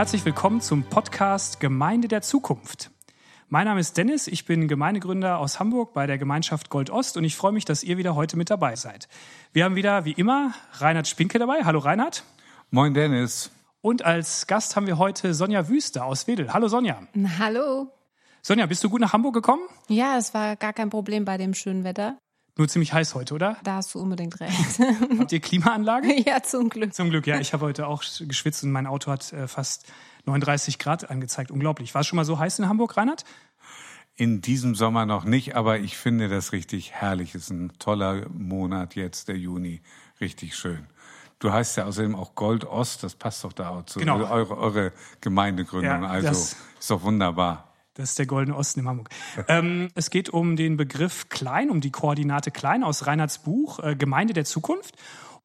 herzlich willkommen zum Podcast Gemeinde der Zukunft. Mein Name ist Dennis, ich bin Gemeindegründer aus Hamburg bei der Gemeinschaft Gold Ost und ich freue mich, dass ihr wieder heute mit dabei seid. Wir haben wieder, wie immer, Reinhard Spinke dabei. Hallo Reinhard. Moin Dennis. Und als Gast haben wir heute Sonja Wüste aus Wedel. Hallo Sonja. Hallo. Sonja, bist du gut nach Hamburg gekommen? Ja, es war gar kein Problem bei dem schönen Wetter. Nur ziemlich heiß heute, oder? Da hast du unbedingt recht. Habt ihr Klimaanlage? ja, zum Glück. Zum Glück, ja. Ich habe heute auch geschwitzt und mein Auto hat äh, fast 39 Grad angezeigt. Unglaublich. War es schon mal so heiß in Hamburg, Reinhard? In diesem Sommer noch nicht, aber ich finde das richtig herrlich. Es ist ein toller Monat jetzt, der Juni. Richtig schön. Du heißt ja außerdem auch Gold Ost, das passt doch da auch zu Genau. eure, eure Gemeindegründung. Ja, also ist doch wunderbar. Das ist der Goldene Osten in Hamburg. ähm, es geht um den Begriff Klein, um die Koordinate Klein aus Reinhards Buch äh, Gemeinde der Zukunft.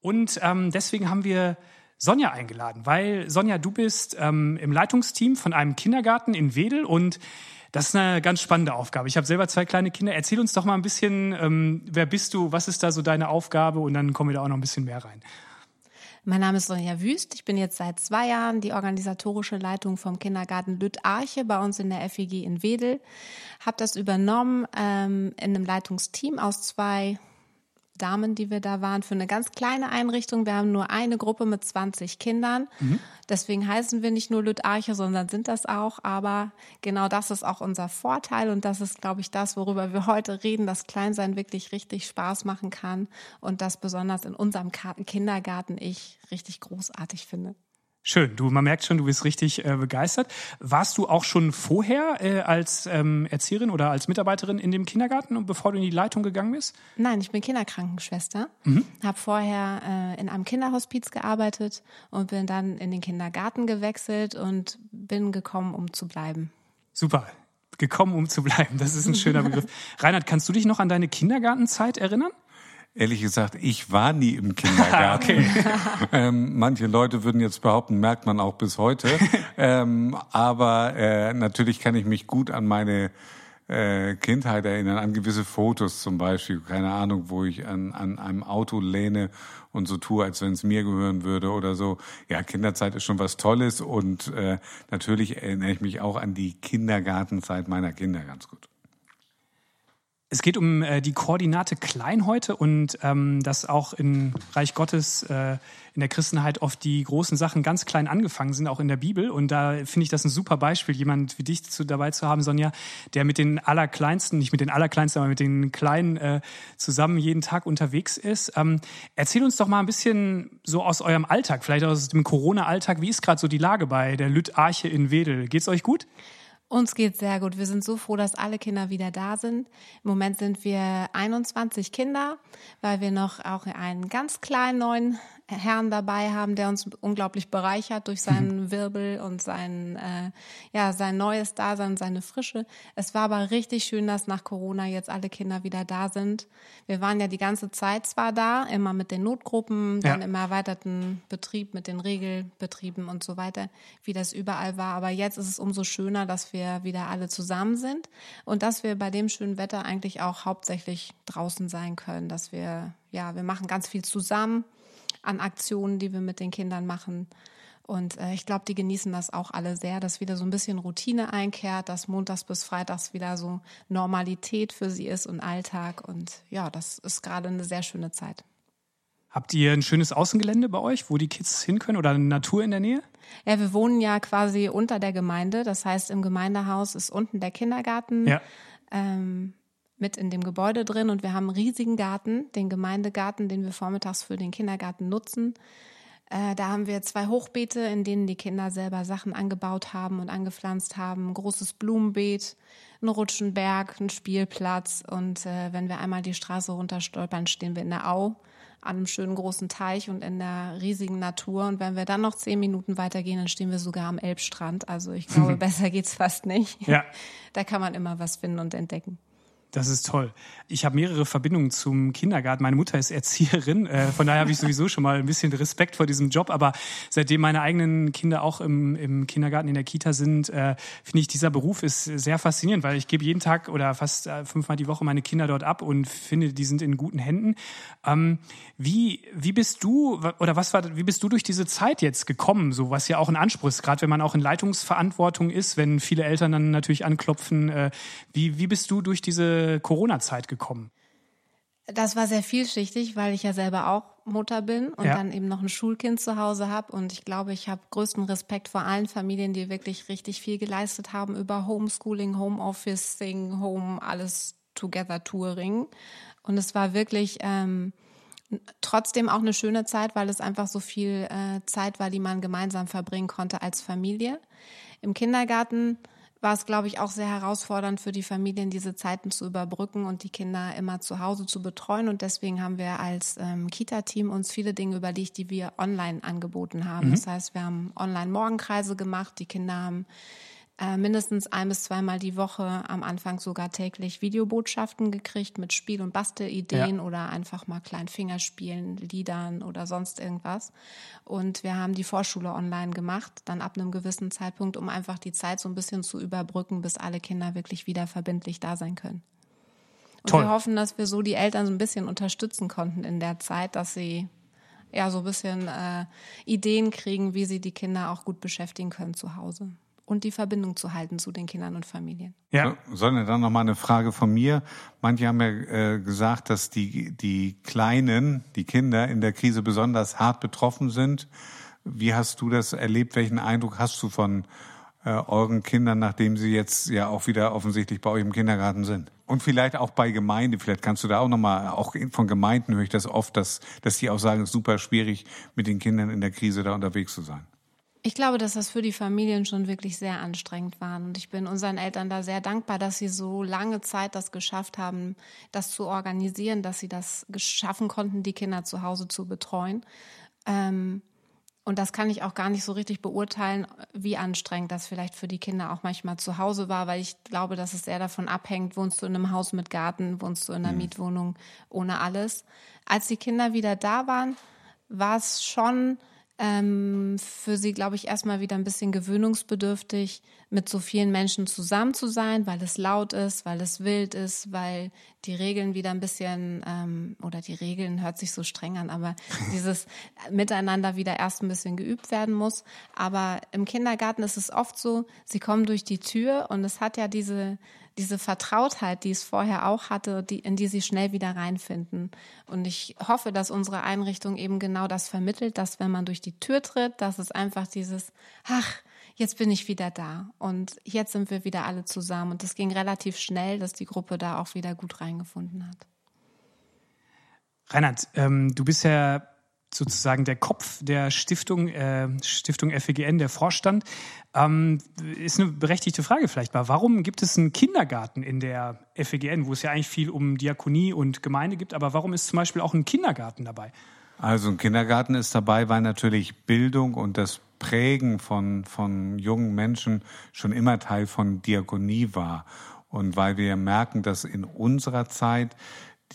Und ähm, deswegen haben wir Sonja eingeladen, weil Sonja, du bist ähm, im Leitungsteam von einem Kindergarten in Wedel und das ist eine ganz spannende Aufgabe. Ich habe selber zwei kleine Kinder. Erzähl uns doch mal ein bisschen, ähm, wer bist du, was ist da so deine Aufgabe und dann kommen wir da auch noch ein bisschen mehr rein. Mein Name ist Sonja Wüst. Ich bin jetzt seit zwei Jahren die organisatorische Leitung vom Kindergarten Lütt Arche bei uns in der FEG in Wedel. Habe das übernommen ähm, in einem Leitungsteam aus zwei Damen, die wir da waren, für eine ganz kleine Einrichtung. Wir haben nur eine Gruppe mit 20 Kindern. Deswegen heißen wir nicht nur Lütt Arche, sondern sind das auch. Aber genau das ist auch unser Vorteil und das ist, glaube ich, das, worüber wir heute reden, dass Kleinsein wirklich richtig Spaß machen kann und das besonders in unserem Kindergarten ich richtig großartig finde. Schön, du, man merkt schon, du bist richtig äh, begeistert. Warst du auch schon vorher äh, als ähm, Erzieherin oder als Mitarbeiterin in dem Kindergarten und bevor du in die Leitung gegangen bist? Nein, ich bin Kinderkrankenschwester, habe vorher äh, in einem Kinderhospiz gearbeitet und bin dann in den Kindergarten gewechselt und bin gekommen, um zu bleiben. Super, gekommen, um zu bleiben. Das ist ein schöner Begriff. Reinhard, kannst du dich noch an deine Kindergartenzeit erinnern? Ehrlich gesagt, ich war nie im Kindergarten. ähm, manche Leute würden jetzt behaupten, merkt man auch bis heute. ähm, aber äh, natürlich kann ich mich gut an meine äh, Kindheit erinnern, an gewisse Fotos zum Beispiel, keine Ahnung, wo ich an, an einem Auto lehne und so tue, als wenn es mir gehören würde oder so. Ja, Kinderzeit ist schon was Tolles und äh, natürlich erinnere ich mich auch an die Kindergartenzeit meiner Kinder ganz gut. Es geht um äh, die Koordinate klein heute und ähm, dass auch im Reich Gottes, äh, in der Christenheit oft die großen Sachen ganz klein angefangen sind, auch in der Bibel. Und da finde ich das ein super Beispiel, jemand wie dich zu, dabei zu haben, Sonja, der mit den Allerkleinsten, nicht mit den Allerkleinsten, aber mit den Kleinen äh, zusammen jeden Tag unterwegs ist. Ähm, erzähl uns doch mal ein bisschen so aus eurem Alltag, vielleicht aus dem Corona-Alltag. Wie ist gerade so die Lage bei der Lütt Arche in Wedel? Geht's euch gut? Uns geht's sehr gut. Wir sind so froh, dass alle Kinder wieder da sind. Im Moment sind wir 21 Kinder, weil wir noch auch einen ganz kleinen neuen Herrn dabei haben, der uns unglaublich bereichert durch seinen Wirbel und sein, äh, ja, sein neues Dasein seine Frische. Es war aber richtig schön, dass nach Corona jetzt alle Kinder wieder da sind. Wir waren ja die ganze Zeit zwar da, immer mit den Notgruppen, dann Ja. im erweiterten Betrieb mit den Regelbetrieben und so weiter, wie das überall war. Aber jetzt ist es umso schöner, dass wir wieder alle zusammen sind und dass wir bei dem schönen Wetter eigentlich auch hauptsächlich draußen sein können, dass wir, ja, wir machen ganz viel zusammen an Aktionen, die wir mit den Kindern machen. Und äh, ich glaube, die genießen das auch alle sehr, dass wieder so ein bisschen Routine einkehrt, dass montags bis freitags wieder so Normalität für sie ist und Alltag. Und ja, das ist gerade eine sehr schöne Zeit. Habt ihr ein schönes Außengelände bei euch, wo die Kids hin können oder eine Natur in der Nähe? Ja, wir wohnen ja quasi unter der Gemeinde. Das heißt, im Gemeindehaus ist unten der Kindergarten Ja. ähm, mit in dem Gebäude drin und wir haben einen riesigen Garten, den Gemeindegarten, den wir vormittags für den Kindergarten nutzen. Äh, da haben wir zwei Hochbeete, in denen die Kinder selber Sachen angebaut haben und angepflanzt haben. Ein großes Blumenbeet, ein Rutschenberg, ein Spielplatz. Und äh, wenn wir einmal die Straße runterstolpern, stehen wir in der Au an einem schönen großen Teich und in der riesigen Natur. Und wenn wir dann noch zehn Minuten weitergehen, dann stehen wir sogar am Elbstrand. Also ich glaube, besser geht's fast nicht. Ja. Da kann man immer was finden und entdecken. Das ist toll. Ich habe mehrere Verbindungen zum Kindergarten. Meine Mutter ist Erzieherin, äh, von daher habe ich sowieso schon mal ein bisschen Respekt vor diesem Job. Aber seitdem meine eigenen Kinder auch im, im Kindergarten in der Kita sind, äh, finde ich, dieser Beruf ist sehr faszinierend, weil ich gebe jeden Tag oder fast äh, fünfmal die Woche meine Kinder dort ab und finde, die sind in guten Händen. Ähm, wie, wie bist du oder was war, wie bist du durch diese Zeit jetzt gekommen? So was ja auch ein Anspruch ist, gerade wenn man auch in Leitungsverantwortung ist, wenn viele Eltern dann natürlich anklopfen. Äh, wie, wie bist du durch diese Corona-Zeit gekommen? Das war sehr vielschichtig, weil ich ja selber auch Mutter bin und ja. dann eben noch ein Schulkind zu Hause habe. Und ich glaube, ich habe größten Respekt vor allen Familien, die wirklich richtig viel geleistet haben über Homeschooling, Homeofficing, Home, alles Together Touring. Und es war wirklich ähm, trotzdem auch eine schöne Zeit, weil es einfach so viel äh, Zeit war, die man gemeinsam verbringen konnte als Familie. Im Kindergarten war es, glaube ich, auch sehr herausfordernd für die Familien, diese Zeiten zu überbrücken und die Kinder immer zu Hause zu betreuen. Und deswegen haben wir als ähm, Kita-Team uns viele Dinge überlegt, die wir online angeboten haben. Mhm. Das heißt, wir haben Online-Morgenkreise gemacht. Die Kinder haben äh, mindestens ein bis zweimal die Woche, am Anfang sogar täglich Videobotschaften gekriegt mit Spiel- und Bastelideen ja. oder einfach mal klein Fingerspielen, Liedern oder sonst irgendwas. Und wir haben die Vorschule online gemacht, dann ab einem gewissen Zeitpunkt, um einfach die Zeit so ein bisschen zu überbrücken, bis alle Kinder wirklich wieder verbindlich da sein können. Und Toll. wir hoffen, dass wir so die Eltern so ein bisschen unterstützen konnten in der Zeit, dass sie ja so ein bisschen äh, Ideen kriegen, wie sie die Kinder auch gut beschäftigen können zu Hause und die Verbindung zu halten zu den Kindern und Familien. Ja. So, sondern dann noch mal eine Frage von mir. Manche haben ja äh, gesagt, dass die, die Kleinen, die Kinder in der Krise besonders hart betroffen sind. Wie hast du das erlebt? Welchen Eindruck hast du von äh, euren Kindern, nachdem sie jetzt ja auch wieder offensichtlich bei euch im Kindergarten sind? Und vielleicht auch bei Gemeinde, vielleicht kannst du da auch nochmal, auch von Gemeinden höre ich das oft, dass, dass die auch sagen, es ist super schwierig, mit den Kindern in der Krise da unterwegs zu sein. Ich glaube, dass das für die Familien schon wirklich sehr anstrengend war. Und ich bin unseren Eltern da sehr dankbar, dass sie so lange Zeit das geschafft haben, das zu organisieren, dass sie das geschaffen konnten, die Kinder zu Hause zu betreuen. Ähm, und das kann ich auch gar nicht so richtig beurteilen, wie anstrengend das vielleicht für die Kinder auch manchmal zu Hause war, weil ich glaube, dass es sehr davon abhängt, wohnst du in einem Haus mit Garten, wohnst du in einer mhm. Mietwohnung ohne alles. Als die Kinder wieder da waren, war es schon ähm, für sie, glaube ich, erstmal wieder ein bisschen gewöhnungsbedürftig, mit so vielen Menschen zusammen zu sein, weil es laut ist, weil es wild ist, weil die Regeln wieder ein bisschen, ähm, oder die Regeln hört sich so streng an, aber dieses Miteinander wieder erst ein bisschen geübt werden muss. Aber im Kindergarten ist es oft so, sie kommen durch die Tür und es hat ja diese diese Vertrautheit, die es vorher auch hatte, die, in die sie schnell wieder reinfinden. Und ich hoffe, dass unsere Einrichtung eben genau das vermittelt, dass wenn man durch die Tür tritt, dass es einfach dieses, ach, jetzt bin ich wieder da und jetzt sind wir wieder alle zusammen. Und das ging relativ schnell, dass die Gruppe da auch wieder gut reingefunden hat. Reinhard, ähm, du bist ja sozusagen der Kopf der Stiftung, äh, Stiftung FEGN, der Vorstand. Ähm, ist eine berechtigte Frage vielleicht mal. Warum gibt es einen Kindergarten in der FEGN, wo es ja eigentlich viel um Diakonie und Gemeinde gibt, aber warum ist zum Beispiel auch ein Kindergarten dabei? Also ein Kindergarten ist dabei, weil natürlich Bildung und das Prägen von, von jungen Menschen schon immer Teil von Diakonie war. Und weil wir merken, dass in unserer Zeit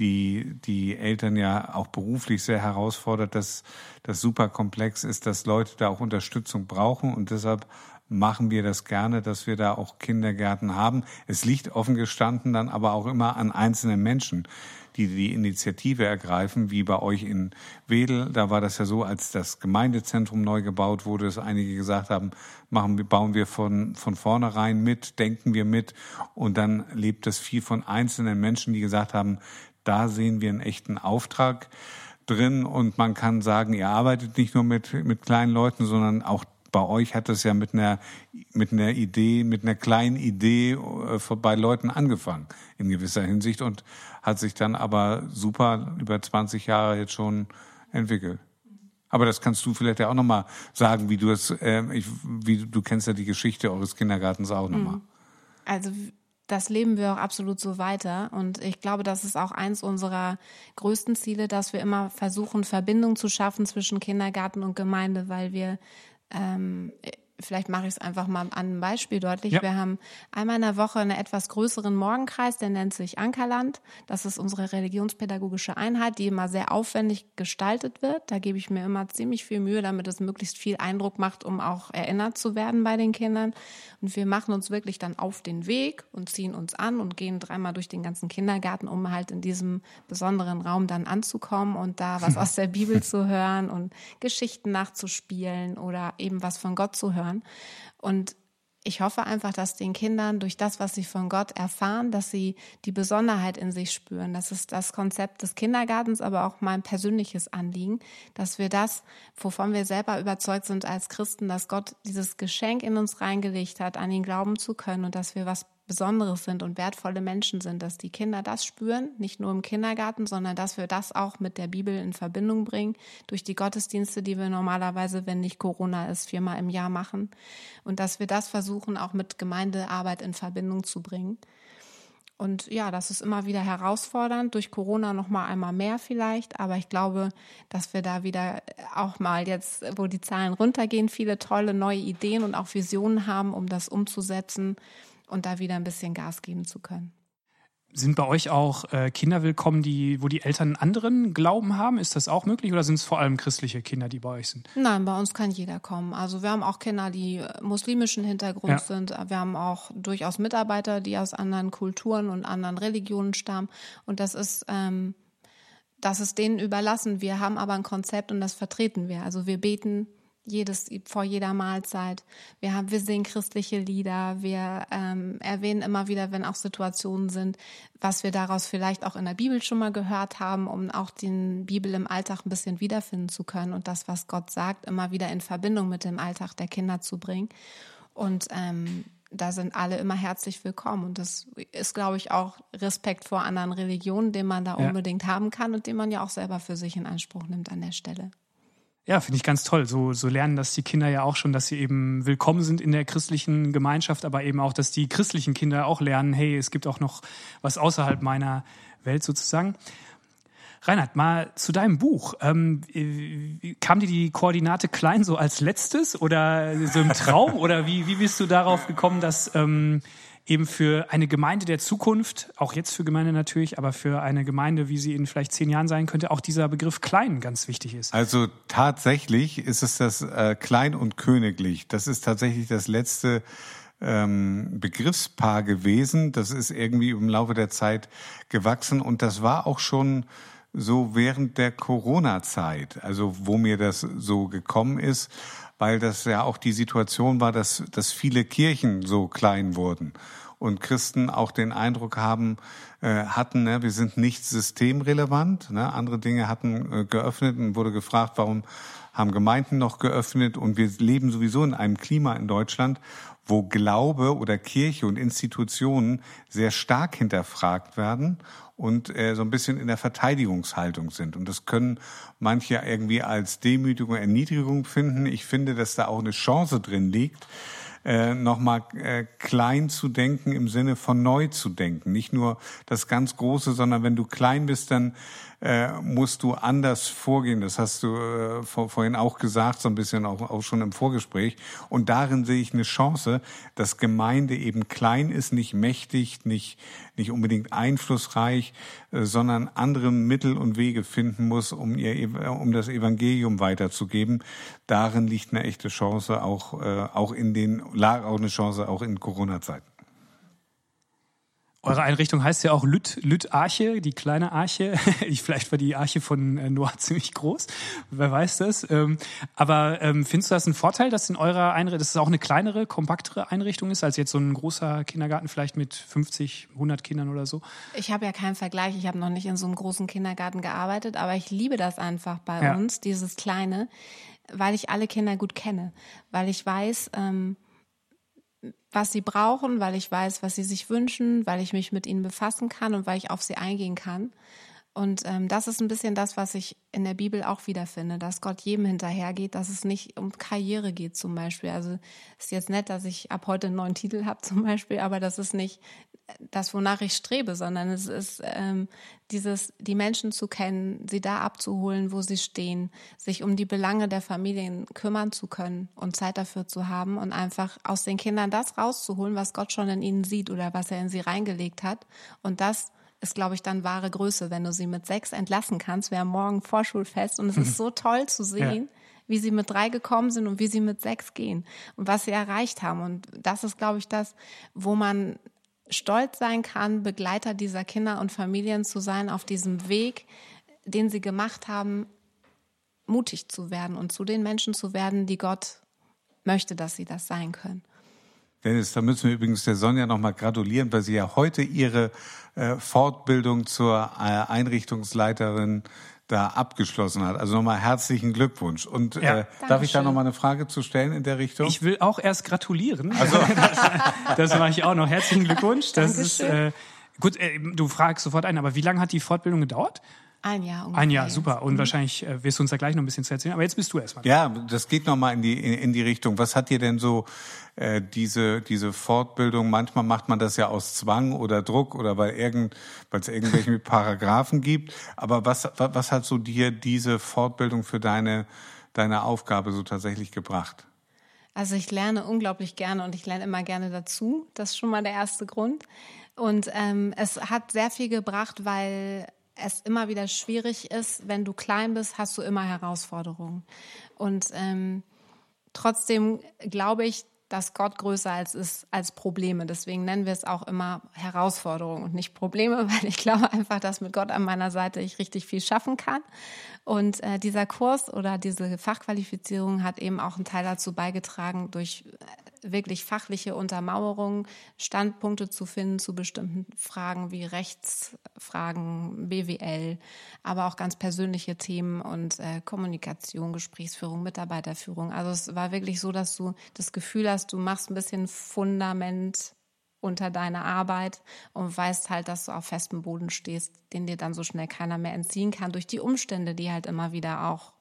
die die Eltern ja auch beruflich sehr herausfordert, dass das super komplex ist, dass Leute da auch Unterstützung brauchen und deshalb machen wir das gerne, dass wir da auch Kindergärten haben. Es liegt offen gestanden dann aber auch immer an einzelnen Menschen, die die Initiative ergreifen, wie bei euch in Wedel. Da war das ja so, als das Gemeindezentrum neu gebaut wurde, dass einige gesagt haben, machen bauen wir von, von vornherein mit, denken wir mit. Und dann lebt das viel von einzelnen Menschen, die gesagt haben, da sehen wir einen echten Auftrag drin und man kann sagen, ihr arbeitet nicht nur mit, mit kleinen Leuten, sondern auch bei euch hat es ja mit einer, mit einer Idee, mit einer kleinen Idee äh, bei Leuten angefangen in gewisser Hinsicht und hat sich dann aber super über 20 Jahre jetzt schon entwickelt. Aber das kannst du vielleicht ja auch nochmal sagen, wie du es, äh, ich, wie du kennst ja die Geschichte eures Kindergartens auch nochmal. Mhm. Also das leben wir auch absolut so weiter. Und ich glaube, das ist auch eins unserer größten Ziele, dass wir immer versuchen, Verbindung zu schaffen zwischen Kindergarten und Gemeinde, weil wir ähm, vielleicht mache ich es einfach mal an einem Beispiel deutlich. Ja. Wir haben einmal in der Woche einen etwas größeren Morgenkreis, der nennt sich Ankerland. Das ist unsere religionspädagogische Einheit, die immer sehr aufwendig gestaltet wird. Da gebe ich mir immer ziemlich viel Mühe, damit es möglichst viel Eindruck macht, um auch erinnert zu werden bei den Kindern. Und wir machen uns wirklich dann auf den Weg und ziehen uns an und gehen dreimal durch den ganzen Kindergarten, um halt in diesem besonderen Raum dann anzukommen und da was aus der Bibel zu hören und Geschichten nachzuspielen oder eben was von Gott zu hören. Und ich hoffe einfach, dass den Kindern durch das, was sie von Gott erfahren, dass sie die Besonderheit in sich spüren. Das ist das Konzept des Kindergartens, aber auch mein persönliches Anliegen, dass wir das, wovon wir selber überzeugt sind als Christen, dass Gott dieses Geschenk in uns reingelegt hat, an ihn glauben zu können und dass wir was Besonderes sind und wertvolle Menschen sind, dass die Kinder das spüren, nicht nur im Kindergarten, sondern dass wir das auch mit der Bibel in Verbindung bringen, durch die Gottesdienste, die wir normalerweise, wenn nicht Corona ist, viermal im Jahr machen. Und dass wir das versuchen, auch mit Gemeindearbeit in Verbindung zu bringen. Und ja, das ist immer wieder herausfordernd, durch Corona noch mal einmal mehr vielleicht, aber ich glaube, dass wir da wieder auch mal jetzt, wo die Zahlen runtergehen, viele tolle neue Ideen und auch Visionen haben, um das umzusetzen und da wieder ein bisschen Gas geben zu können. Sind bei euch auch äh, Kinder willkommen, die, wo die Eltern einen anderen Glauben haben? Ist das auch möglich oder sind es vor allem christliche Kinder, die bei euch sind? Nein, bei uns kann jeder kommen. Also wir haben auch Kinder, die äh, muslimischen Hintergrund Ja. sind. Wir haben auch durchaus Mitarbeiter, die aus anderen Kulturen und anderen Religionen stammen. Und das ist, ähm, das ist denen überlassen. Wir haben aber ein Konzept und das vertreten wir. Also wir beten jedes vor jeder Mahlzeit. Wir haben, wir singen christliche Lieder. Wir ähm, erwähnen immer wieder, wenn auch Situationen sind, was wir daraus vielleicht auch in der Bibel schon mal gehört haben, um auch den Bibel im Alltag ein bisschen wiederfinden zu können und das, was Gott sagt, immer wieder in Verbindung mit dem Alltag der Kinder zu bringen. Und ähm, da sind alle immer herzlich willkommen. Und das ist, glaube ich, auch Respekt vor anderen Religionen, den man da Ja. unbedingt haben kann und den man ja auch selber für sich in Anspruch nimmt an der Stelle. Ja, finde ich ganz toll. So, so lernen das die Kinder ja auch schon, dass sie eben willkommen sind in der christlichen Gemeinschaft, aber eben auch, dass die christlichen Kinder auch lernen, hey, es gibt auch noch was außerhalb meiner Welt sozusagen. Reinhard, mal zu deinem Buch. Ähm, äh, kam dir die Koordinate klein so als letztes oder so im Traum? oder wie, wie bist du darauf gekommen, dass ähm, eben für eine Gemeinde der Zukunft, auch jetzt für Gemeinde natürlich, aber für eine Gemeinde, wie sie in vielleicht zehn Jahren sein könnte, auch dieser Begriff klein ganz wichtig ist? Also tatsächlich ist es das äh, klein und königlich. Das ist tatsächlich das letzte ähm, Begriffspaar gewesen. Das ist irgendwie im Laufe der Zeit gewachsen und das war auch schon so während der Corona-Zeit, also wo mir das so gekommen ist, weil das ja auch die Situation war, dass, dass viele Kirchen so klein wurden und Christen auch den Eindruck haben, äh, hatten, ne, wir sind nicht systemrelevant. Ne, andere Dinge hatten äh, geöffnet und wurde gefragt, warum haben Gemeinden noch geöffnet und wir leben sowieso in einem Klima in Deutschland, wo Glaube oder Kirche und Institutionen sehr stark hinterfragt werden und äh, so ein bisschen in der Verteidigungshaltung sind. Und das können manche irgendwie als Demütigung, Erniedrigung finden. Ich finde, dass da auch eine Chance drin liegt, äh, nochmal äh, klein zu denken im Sinne von neu zu denken. Nicht nur das ganz Große, sondern wenn du klein bist, dann äh, musst du anders vorgehen. Das hast du äh, vor, vorhin auch gesagt, so ein bisschen auch, auch schon im Vorgespräch. Und darin sehe ich eine Chance, dass Gemeinde eben klein ist, nicht mächtig, nicht, nicht unbedingt einflussreich, äh, sondern andere Mittel und Wege finden muss, um, ihr, Ev- um das Evangelium weiterzugeben. Darin liegt eine echte Chance, auch, äh, auch in den, lag auch eine Chance auch in Corona-Zeiten. Eure Einrichtung heißt ja auch Lüt, Lüt Arche, die kleine Arche. Ich, vielleicht war die Arche von äh, Noah ziemlich groß, wer weiß das. Ähm, aber ähm, findest du das ein Vorteil, dass in eurer Einrichtung, dass es auch eine kleinere, kompaktere Einrichtung ist, als jetzt so ein großer Kindergarten vielleicht mit 50, 100 Kindern oder so? Ich habe ja keinen Vergleich. Ich habe noch nicht in so einem großen Kindergarten gearbeitet, aber ich liebe das einfach bei Ja. uns, dieses Kleine, weil ich alle Kinder gut kenne, weil ich weiß, ähm, was sie brauchen, weil ich weiß, was sie sich wünschen, weil ich mich mit ihnen befassen kann und weil ich auf sie eingehen kann. Und ähm, das ist ein bisschen das, was ich in der Bibel auch wiederfinde, dass Gott jedem hinterhergeht, dass es nicht um Karriere geht zum Beispiel. Also ist jetzt nett, dass ich ab heute einen neuen Titel habe zum Beispiel, aber das ist nicht das, wonach ich strebe, sondern es ist ähm, dieses, die Menschen zu kennen, sie da abzuholen, wo sie stehen, sich um die Belange der Familien kümmern zu können und Zeit dafür zu haben und einfach aus den Kindern das rauszuholen, was Gott schon in ihnen sieht oder was er in sie reingelegt hat und das ist, glaube ich, dann wahre Größe, wenn du sie mit sechs entlassen kannst. Wir haben morgen Vorschulfest und es ist so toll zu sehen, ja. wie sie mit drei gekommen sind und wie sie mit sechs gehen und was sie erreicht haben. Und das ist, glaube ich, das, wo man stolz sein kann, Begleiter dieser Kinder und Familien zu sein auf diesem Weg, den sie gemacht haben, mutig zu werden und zu den Menschen zu werden, die Gott möchte, dass sie das sein können. Dennis, da müssen wir übrigens der Sonja nochmal gratulieren, weil sie ja heute ihre äh, Fortbildung zur äh, Einrichtungsleiterin da abgeschlossen hat. Also nochmal herzlichen Glückwunsch. Und ja. äh, darf ich da nochmal eine Frage zu stellen in der Richtung? Ich will auch erst gratulieren. Also das, das mache ich auch noch. Herzlichen Glückwunsch. Das Dankeschön. ist äh, gut. Äh, du fragst sofort ein, aber wie lange hat die Fortbildung gedauert? Ein Jahr ungefähr. Ein Jahr, super. Und mhm. wahrscheinlich äh, wirst du uns da gleich noch ein bisschen zu erzählen. Aber jetzt bist du erstmal. Ja, das geht nochmal in die, in, in die Richtung. Was hat dir denn so äh, diese, diese Fortbildung, manchmal macht man das ja aus Zwang oder Druck oder weil irgend, weil es irgendwelche Paragraphen gibt. Aber was, was hat so dir diese Fortbildung für deine, deine Aufgabe so tatsächlich gebracht? Also ich lerne unglaublich gerne und ich lerne immer gerne dazu. Das ist schon mal der erste Grund. Und ähm, es hat sehr viel gebracht, weil es immer wieder schwierig ist. Wenn du klein bist, hast du immer Herausforderungen. Und ähm, trotzdem glaube ich, dass Gott größer als ist als Probleme. Deswegen nennen wir es auch immer Herausforderungen und nicht Probleme, weil ich glaube einfach, dass mit Gott an meiner Seite ich richtig viel schaffen kann. Und äh, dieser Kurs oder diese Fachqualifizierung hat eben auch einen Teil dazu beigetragen, durch wirklich fachliche Untermauerung, Standpunkte zu finden zu bestimmten Fragen wie Rechtsfragen, BWL, aber auch ganz persönliche Themen und äh, Kommunikation, Gesprächsführung, Mitarbeiterführung. Also es war wirklich so, dass du das Gefühl hast, du machst ein bisschen Fundament unter deiner Arbeit und weißt halt, dass du auf festem Boden stehst, den dir dann so schnell keiner mehr entziehen kann durch die Umstände, die halt immer wieder auch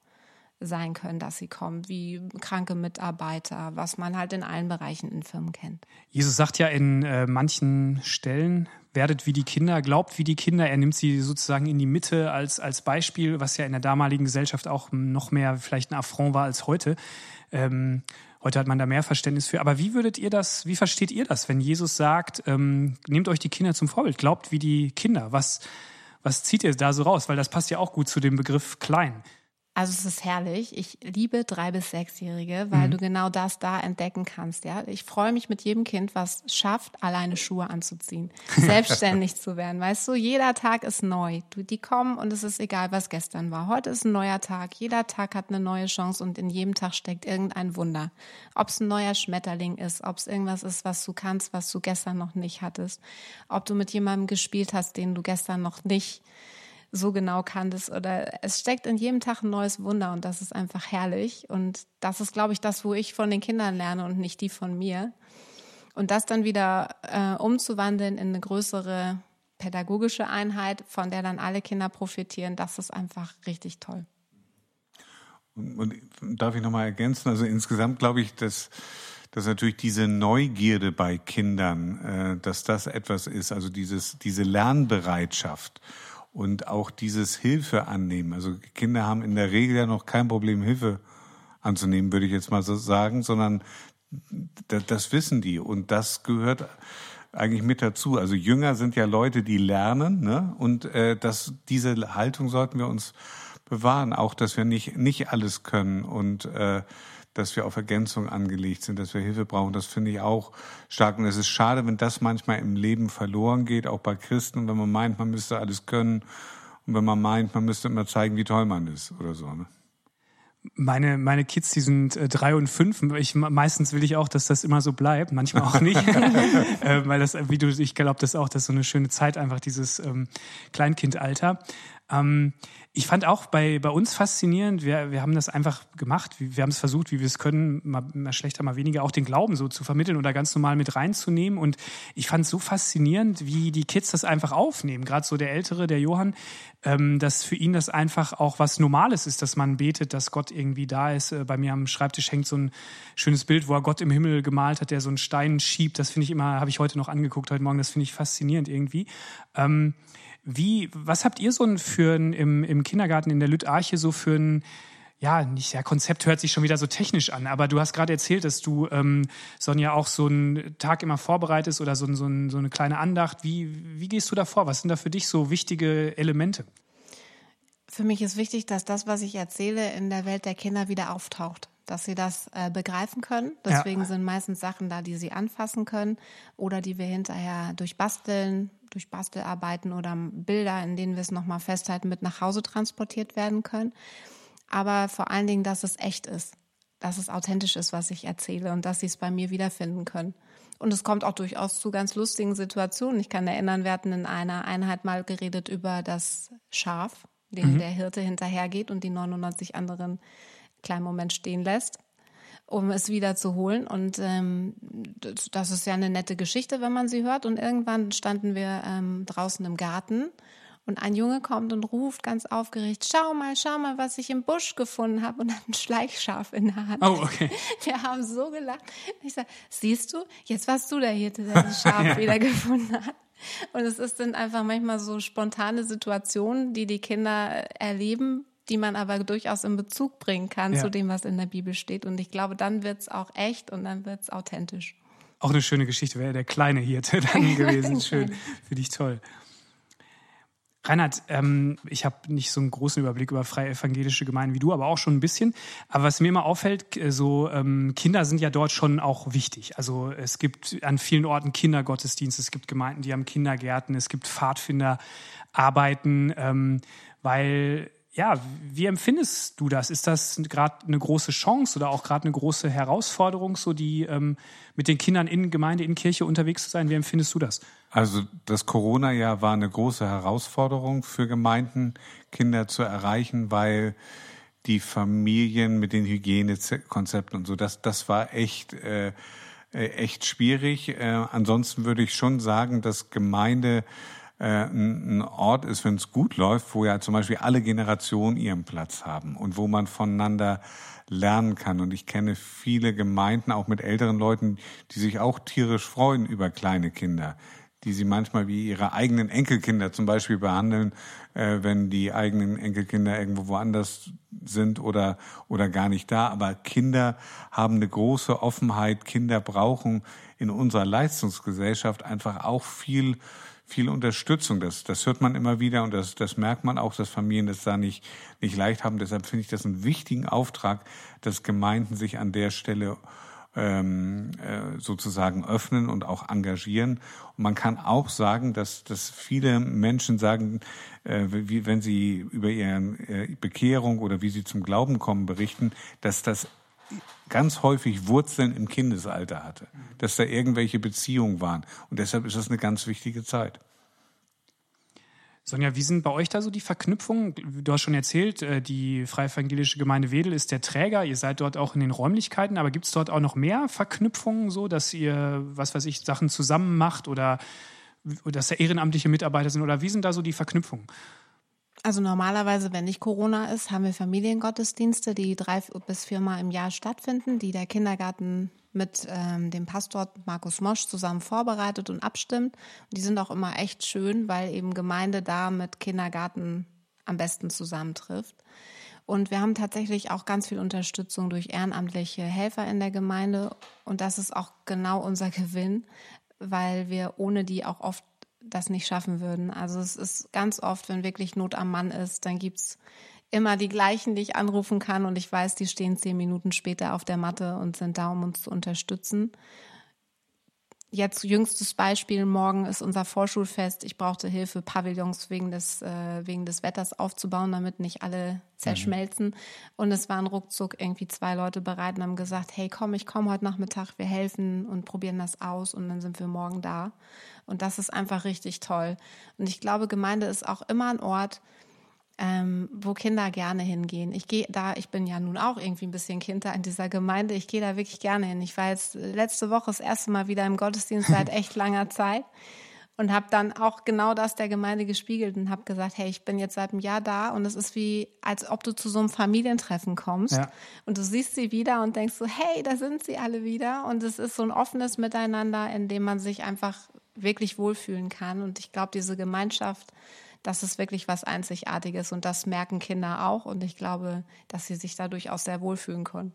sein können, dass sie kommen, wie kranke Mitarbeiter, was man halt in allen Bereichen in Firmen kennt. Jesus sagt ja in äh, manchen Stellen, werdet wie die Kinder, glaubt wie die Kinder. Er nimmt sie sozusagen in die Mitte als, als Beispiel, was ja in der damaligen Gesellschaft auch noch mehr vielleicht ein Affront war als heute. Ähm, heute hat man da mehr Verständnis für. Aber wie würdet ihr das, wie versteht ihr das, wenn Jesus sagt, ähm, nehmt euch die Kinder zum Vorbild, glaubt wie die Kinder? Was, was zieht ihr da so raus? Weil das passt ja auch gut zu dem Begriff klein. Also es ist herrlich. Ich liebe drei bis sechsjährige, weil mhm. du genau das da entdecken kannst. Ja, ich freue mich mit jedem Kind, was schafft, alleine Schuhe anzuziehen, selbstständig zu werden. Weißt du, jeder Tag ist neu. Du, die kommen und es ist egal, was gestern war. Heute ist ein neuer Tag. Jeder Tag hat eine neue Chance und in jedem Tag steckt irgendein Wunder. Ob es ein neuer Schmetterling ist, ob es irgendwas ist, was du kannst, was du gestern noch nicht hattest, ob du mit jemandem gespielt hast, den du gestern noch nicht so genau kanntest oder es steckt in jedem Tag ein neues Wunder und das ist einfach herrlich und das ist, glaube ich, das, wo ich von den Kindern lerne und nicht die von mir. Und das dann wieder äh, umzuwandeln in eine größere pädagogische Einheit, von der dann alle Kinder profitieren, das ist einfach richtig toll. Und, und darf ich nochmal ergänzen? Also insgesamt glaube ich, dass dass natürlich diese Neugierde bei Kindern, äh, dass das etwas ist, also dieses, diese Lernbereitschaft und auch dieses Hilfe annehmen. Also Kinder haben in der Regel ja noch kein Problem, Hilfe anzunehmen, würde ich jetzt mal so sagen, sondern das wissen die und das gehört eigentlich mit dazu. Also Jünger sind ja Leute, die lernen, ne? Und äh, das, diese Haltung sollten wir uns bewahren, auch dass wir nicht nicht alles können und äh, dass wir auf Ergänzung angelegt sind, dass wir Hilfe brauchen. Das finde ich auch stark. Und es ist schade, wenn das manchmal im Leben verloren geht, auch bei Christen, wenn man meint, man müsste alles können und wenn man meint, man müsste immer zeigen, wie toll man ist oder so. Ne? Meine, meine Kids, die sind äh, drei und fünf. Ich, meistens will ich auch, dass das immer so bleibt, manchmal auch nicht. äh, weil das, wie du, ich glaube, das auch, das ist so eine schöne Zeit, einfach dieses ähm, Kleinkindalter. Ähm, ich fand auch bei, bei uns faszinierend, wir, wir haben das einfach gemacht, wir haben es versucht, wie wir es können, mal, mal schlechter, mal weniger, auch den Glauben so zu vermitteln oder ganz normal mit reinzunehmen. Und ich fand es so faszinierend, wie die Kids das einfach aufnehmen. Gerade so der Ältere, der Johann, ähm, dass für ihn das einfach auch was Normales ist, dass man betet, dass Gott irgendwie da ist. Äh, bei mir am Schreibtisch hängt so ein schönes Bild, wo er Gott im Himmel gemalt hat, der so einen Stein schiebt. Das finde ich immer, habe ich heute noch angeguckt, heute Morgen, das finde ich faszinierend irgendwie. Ähm, wie, was habt ihr so für ein, im, im Kindergarten in der Lüttarche so für ein, ja, nicht, ja, Konzept hört sich schon wieder so technisch an, aber du hast gerade erzählt, dass du, ähm, Sonja, auch so einen Tag immer vorbereitest oder so, so, so eine kleine Andacht. Wie, wie gehst du da vor? Was sind da für dich so wichtige Elemente? Für mich ist wichtig, dass das, was ich erzähle, in der Welt der Kinder wieder auftaucht dass sie das äh, begreifen können. Deswegen ja. sind meistens Sachen da, die sie anfassen können oder die wir hinterher durch Basteln, durch Bastelarbeiten oder Bilder, in denen wir es nochmal festhalten, mit nach Hause transportiert werden können. Aber vor allen Dingen, dass es echt ist, dass es authentisch ist, was ich erzähle und dass sie es bei mir wiederfinden können. Und es kommt auch durchaus zu ganz lustigen Situationen. Ich kann erinnern, wir hatten in einer Einheit mal geredet über das Schaf, dem mhm. der Hirte hinterhergeht und die 99 anderen kleinen Moment stehen lässt, um es wieder zu holen. Und ähm, das ist ja eine nette Geschichte, wenn man sie hört. Und irgendwann standen wir ähm, draußen im Garten und ein Junge kommt und ruft ganz aufgeregt, schau mal, schau mal, was ich im Busch gefunden habe und hat ein Schleichschaf in der Hand. Oh, okay. Wir haben so gelacht. Ich sage, siehst du, jetzt warst du der Hirte, der das Schaf ja. wieder gefunden hat. Und es ist dann einfach manchmal so spontane Situationen, die die Kinder erleben, die man aber durchaus in Bezug bringen kann ja. zu dem, was in der Bibel steht. Und ich glaube, dann wird es auch echt und dann wird es authentisch. Auch eine schöne Geschichte wäre der kleine Hirte dann gewesen. Schön, finde ich toll. Reinhard, ähm, ich habe nicht so einen großen Überblick über freie evangelische Gemeinden wie du, aber auch schon ein bisschen. Aber was mir immer auffällt, äh, so ähm, Kinder sind ja dort schon auch wichtig. Also es gibt an vielen Orten Kindergottesdienste, es gibt Gemeinden, die haben Kindergärten, es gibt Pfadfinderarbeiten, ähm, weil ja, wie empfindest du das? Ist das gerade eine große Chance oder auch gerade eine große Herausforderung, so die ähm, mit den Kindern in Gemeinde, in Kirche unterwegs zu sein? Wie empfindest du das? Also das Corona-Jahr war eine große Herausforderung für Gemeinden, Kinder zu erreichen, weil die Familien mit den Hygienekonzepten und so, das, das war echt, äh, äh echt schwierig. Äh, ansonsten würde ich schon sagen, dass Gemeinde ein Ort ist, wenn es gut läuft, wo ja zum Beispiel alle Generationen ihren Platz haben und wo man voneinander lernen kann. Und ich kenne viele Gemeinden, auch mit älteren Leuten, die sich auch tierisch freuen über kleine Kinder, die sie manchmal wie ihre eigenen Enkelkinder zum Beispiel behandeln, äh, wenn die eigenen Enkelkinder irgendwo woanders sind oder, oder gar nicht da. Aber Kinder haben eine große Offenheit. Kinder brauchen in unserer Leistungsgesellschaft einfach auch viel viel Unterstützung. Das, das hört man immer wieder und das, das merkt man auch, dass Familien das da nicht, nicht leicht haben. Deshalb finde ich das einen wichtigen Auftrag, dass Gemeinden sich an der Stelle ähm, äh, sozusagen öffnen und auch engagieren. Und man kann auch sagen, dass, dass viele Menschen sagen, äh, wie, wenn sie über ihre äh, Bekehrung oder wie sie zum Glauben kommen berichten, dass das ganz häufig Wurzeln im Kindesalter hatte, dass da irgendwelche Beziehungen waren. Und deshalb ist das eine ganz wichtige Zeit. Sonja, wie sind bei euch da so die Verknüpfungen? Du hast schon erzählt, äh, die Freie Evangelische Gemeinde Wedel ist der Träger. Ihr seid dort auch in den Räumlichkeiten, aber gibt es dort auch noch mehr Verknüpfungen, so dass ihr, was weiß ich, Sachen zusammen macht oder dass da ehrenamtliche Mitarbeiter sind? Oder wie sind da so die Verknüpfungen? Also normalerweise, wenn nicht Corona ist, haben wir Familiengottesdienste, die drei bis viermal im Jahr stattfinden, die der Kindergarten mit ähm, dem Pastor Markus Mosch zusammen vorbereitet und abstimmt. Und die sind auch immer echt schön, weil eben Gemeinde da mit Kindergarten am besten zusammentrifft. Und wir haben tatsächlich auch ganz viel Unterstützung durch ehrenamtliche Helfer in der Gemeinde. Und das ist auch genau unser Gewinn, weil wir ohne die auch oft das nicht schaffen würden. Also es ist ganz oft, wenn wirklich Not am Mann ist, dann gibt's immer die gleichen, die ich anrufen kann und ich weiß, die stehen zehn Minuten später auf der Matte und sind da, um uns zu unterstützen. Jetzt jüngstes Beispiel, morgen ist unser Vorschulfest. Ich brauchte Hilfe, Pavillons wegen des, äh, wegen des Wetters aufzubauen, damit nicht alle zerschmelzen. Mhm. Und es waren ruckzuck irgendwie zwei Leute bereit und haben gesagt, hey komm, ich komme heute Nachmittag, wir helfen und probieren das aus und dann sind wir morgen da. Und das ist einfach richtig toll. Und ich glaube, Gemeinde ist auch immer ein Ort, ähm, wo Kinder gerne hingehen. Ich gehe da, ich bin ja nun auch irgendwie ein bisschen Kind da in dieser Gemeinde. Ich gehe da wirklich gerne hin. Ich war jetzt letzte Woche das erste Mal wieder im Gottesdienst seit echt langer Zeit und habe dann auch genau das der Gemeinde gespiegelt und habe gesagt, hey, ich bin jetzt seit einem Jahr da und es ist wie, als ob du zu so einem Familientreffen kommst ja. und du siehst sie wieder und denkst so, hey, da sind sie alle wieder und es ist so ein offenes Miteinander, in dem man sich einfach wirklich wohlfühlen kann und ich glaube, diese Gemeinschaft, das ist wirklich was Einzigartiges und das merken Kinder auch und ich glaube, dass sie sich dadurch auch sehr wohlfühlen können.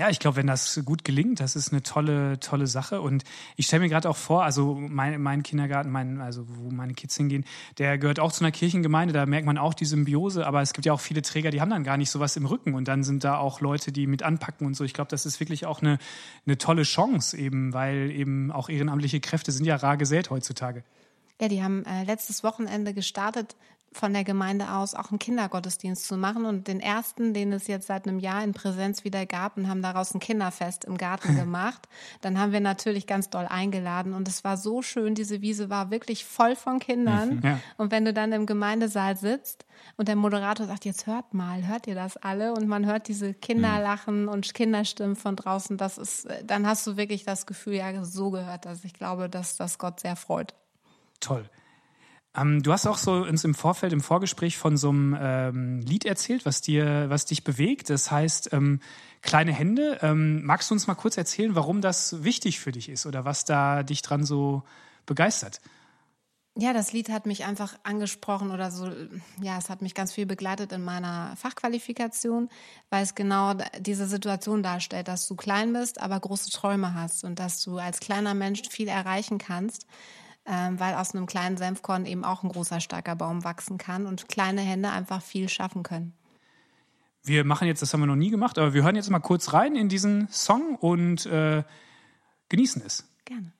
Ja, ich glaube, wenn das gut gelingt, das ist eine tolle, tolle Sache. Und ich stelle mir gerade auch vor, also mein, mein Kindergarten, mein, also wo meine Kids hingehen, der gehört auch zu einer Kirchengemeinde, da merkt man auch die Symbiose, aber es gibt ja auch viele Träger, die haben dann gar nicht sowas im Rücken. Und dann sind da auch Leute, die mit anpacken und so. Ich glaube, das ist wirklich auch eine, eine tolle Chance, eben, weil eben auch ehrenamtliche Kräfte sind ja rar gesät heutzutage. Ja, die haben äh, letztes Wochenende gestartet von der Gemeinde aus auch einen Kindergottesdienst zu machen und den ersten, den es jetzt seit einem Jahr in Präsenz wieder gab und haben daraus ein Kinderfest im Garten gemacht. Dann haben wir natürlich ganz doll eingeladen und es war so schön, diese Wiese war wirklich voll von Kindern. Mhm, ja. Und wenn du dann im Gemeindesaal sitzt und der Moderator sagt, jetzt hört mal, hört ihr das alle? Und man hört diese Kinder mhm. lachen und Kinderstimmen von draußen, das ist, dann hast du wirklich das Gefühl, ja, so gehört das. Ich glaube, dass das Gott sehr freut. Toll. Ähm, du hast auch so uns im Vorfeld, im Vorgespräch von so einem ähm, Lied erzählt, was dir, was dich bewegt. Das heißt, ähm, kleine Hände. Ähm, magst du uns mal kurz erzählen, warum das wichtig für dich ist oder was da dich dran so begeistert? Ja, das Lied hat mich einfach angesprochen oder so, ja, es hat mich ganz viel begleitet in meiner Fachqualifikation, weil es genau diese Situation darstellt, dass du klein bist, aber große Träume hast und dass du als kleiner Mensch viel erreichen kannst weil aus einem kleinen Senfkorn eben auch ein großer, starker Baum wachsen kann und kleine Hände einfach viel schaffen können. Wir machen jetzt, das haben wir noch nie gemacht, aber wir hören jetzt mal kurz rein in diesen Song und äh, genießen es. Gerne.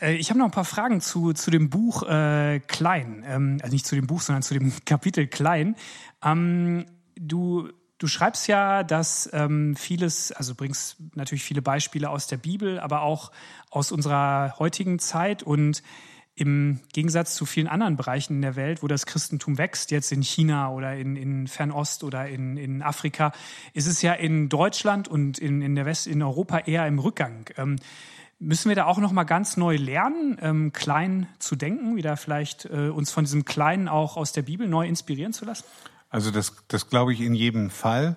Ich habe noch ein paar Fragen zu, zu dem Buch äh, Klein. Ähm, also nicht zu dem Buch, sondern zu dem Kapitel Klein. Ähm, du, du schreibst ja, dass ähm, vieles, also bringst natürlich viele Beispiele aus der Bibel, aber auch aus unserer heutigen Zeit und im Gegensatz zu vielen anderen Bereichen in der Welt, wo das Christentum wächst, jetzt in China oder in, in Fernost oder in, in Afrika, ist es ja in Deutschland und in, in der West, in Europa eher im Rückgang. Ähm, Müssen wir da auch noch mal ganz neu lernen, ähm, klein zu denken, wieder vielleicht äh, uns von diesem Kleinen auch aus der Bibel neu inspirieren zu lassen? Also das, das glaube ich in jedem Fall.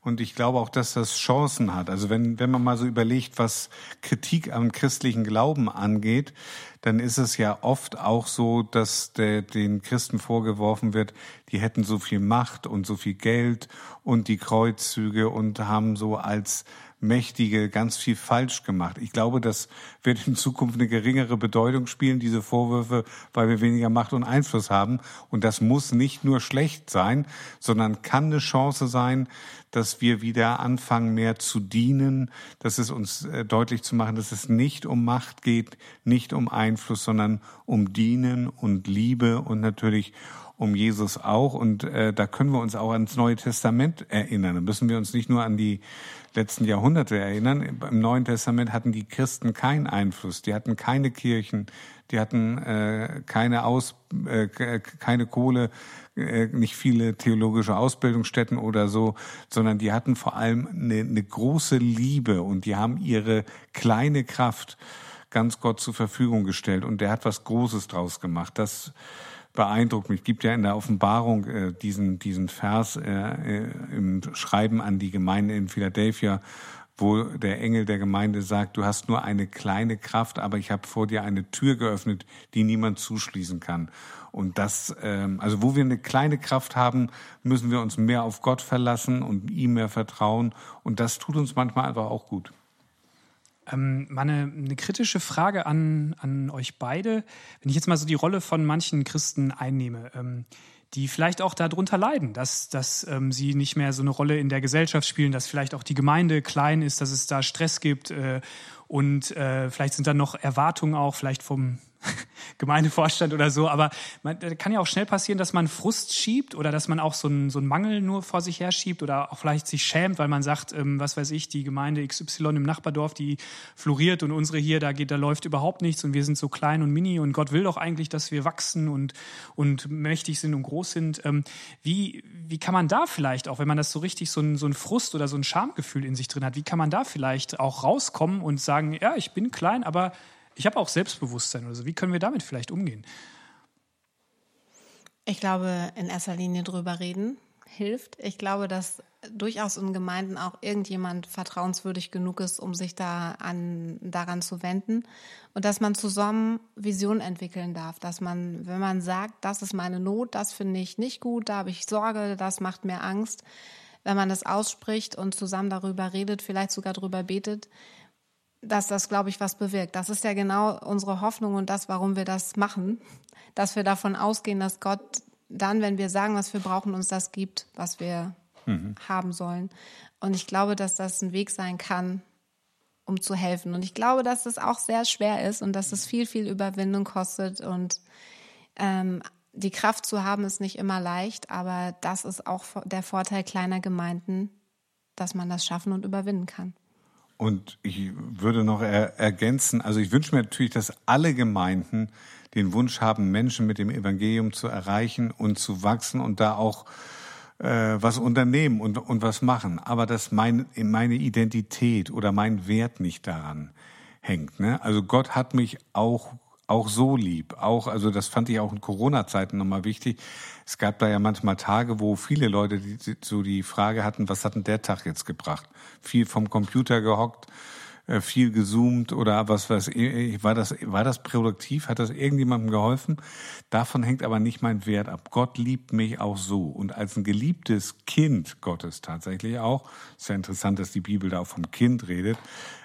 Und ich glaube auch, dass das Chancen hat. Also wenn, wenn man mal so überlegt, was Kritik am christlichen Glauben angeht, dann ist es ja oft auch so, dass der, den Christen vorgeworfen wird, die hätten so viel Macht und so viel Geld und die Kreuzzüge und haben so als Mächtige ganz viel falsch gemacht. Ich glaube, das wird in Zukunft eine geringere Bedeutung spielen, diese Vorwürfe, weil wir weniger Macht und Einfluss haben. Und das muss nicht nur schlecht sein, sondern kann eine Chance sein, dass wir wieder anfangen, mehr zu dienen, dass es uns äh, deutlich zu machen, dass es nicht um Macht geht, nicht um Einfluss, sondern um Dienen und Liebe und natürlich um Jesus auch. Und äh, da können wir uns auch ans Neue Testament erinnern. Da müssen wir uns nicht nur an die letzten Jahrhunderte erinnern. Im Neuen Testament hatten die Christen keinen Einfluss. Die hatten keine Kirchen, die hatten äh, keine Aus, äh, keine Kohle, äh, nicht viele theologische Ausbildungsstätten oder so, sondern die hatten vor allem eine, eine große Liebe und die haben ihre kleine Kraft ganz Gott zur Verfügung gestellt und der hat was Großes draus gemacht. Das beeindruckt mich. Gibt ja in der Offenbarung äh, diesen, diesen Vers äh, äh, im Schreiben an die Gemeinde in Philadelphia, wo der Engel der Gemeinde sagt, du hast nur eine kleine Kraft, aber ich habe vor dir eine Tür geöffnet, die niemand zuschließen kann. Und das, ähm, also wo wir eine kleine Kraft haben, müssen wir uns mehr auf Gott verlassen und ihm mehr vertrauen. Und das tut uns manchmal einfach auch gut. Ähm, mal eine, kritische Frage an, an euch beide. Wenn ich jetzt mal so die Rolle von manchen Christen einnehme, ähm, die vielleicht auch darunter leiden, dass, dass ähm, sie nicht mehr so eine Rolle in der Gesellschaft spielen, dass vielleicht auch die Gemeinde klein ist, dass es da Stress gibt äh, und äh, vielleicht sind da noch Erwartungen auch, vielleicht vom Gemeindevorstand oder so. Aber man, kann ja auch schnell passieren, dass man Frust schiebt oder dass man auch so einen, so einen Mangel nur vor sich her schiebt oder auch vielleicht sich schämt, weil man sagt, ähm, was weiß ich, die Gemeinde XY im Nachbardorf, die floriert und unsere hier, da geht, da läuft überhaupt nichts und wir sind so klein und mini und Gott will doch eigentlich, dass wir wachsen und, und mächtig sind und groß sind. Ähm, wie, wie kann man da vielleicht auch, wenn man das so richtig so ein, so ein Frust oder so ein Schamgefühl in sich drin hat, wie kann man da vielleicht auch rauskommen und sagen, ja, ich bin klein, aber ich habe auch Selbstbewusstsein oder so. Wie können wir damit vielleicht umgehen? Ich glaube, in erster Linie drüber reden hilft. Ich glaube, dass durchaus in Gemeinden auch irgendjemand vertrauenswürdig genug ist, um sich da an, daran zu wenden und dass man zusammen Visionen entwickeln darf, dass man, wenn man sagt, das ist meine Not, das finde ich nicht gut, da habe ich Sorge, das macht mir Angst, wenn man das ausspricht und zusammen darüber redet, vielleicht sogar darüber betet, dass das, glaube ich, was bewirkt. Das ist ja genau unsere Hoffnung und das, warum wir das machen, dass wir davon ausgehen, dass Gott dann, wenn wir sagen, was wir brauchen, uns das gibt, was wir mhm. haben sollen. Und ich glaube, dass das ein Weg sein kann, um zu helfen. Und ich glaube, dass es auch sehr schwer ist und dass es viel, viel Überwindung kostet. Und ähm, die Kraft zu haben, ist nicht immer leicht, aber das ist auch der Vorteil kleiner Gemeinden, dass man das schaffen und überwinden kann. Und ich würde noch er ergänzen, also ich wünsche mir natürlich, dass alle Gemeinden den Wunsch haben, Menschen mit dem Evangelium zu erreichen und zu wachsen und da auch äh, was unternehmen und, und was machen. Aber dass mein, meine Identität oder mein Wert nicht daran hängt. Ne? Also Gott hat mich auch auch so lieb. Auch, also das fand ich auch in Corona-Zeiten nochmal wichtig. Es gab da ja manchmal Tage, wo viele Leute die, so die Frage hatten, was hat denn der Tag jetzt gebracht? Viel vom Computer gehockt, äh, viel gezoomt oder was weiß ich. War das, war das produktiv? Hat das irgendjemandem geholfen? Davon hängt aber nicht mein Wert ab. Gott liebt mich auch so. Und als ein geliebtes Kind Gottes tatsächlich auch, ist ja interessant, dass die Bibel da auch vom Kind redet,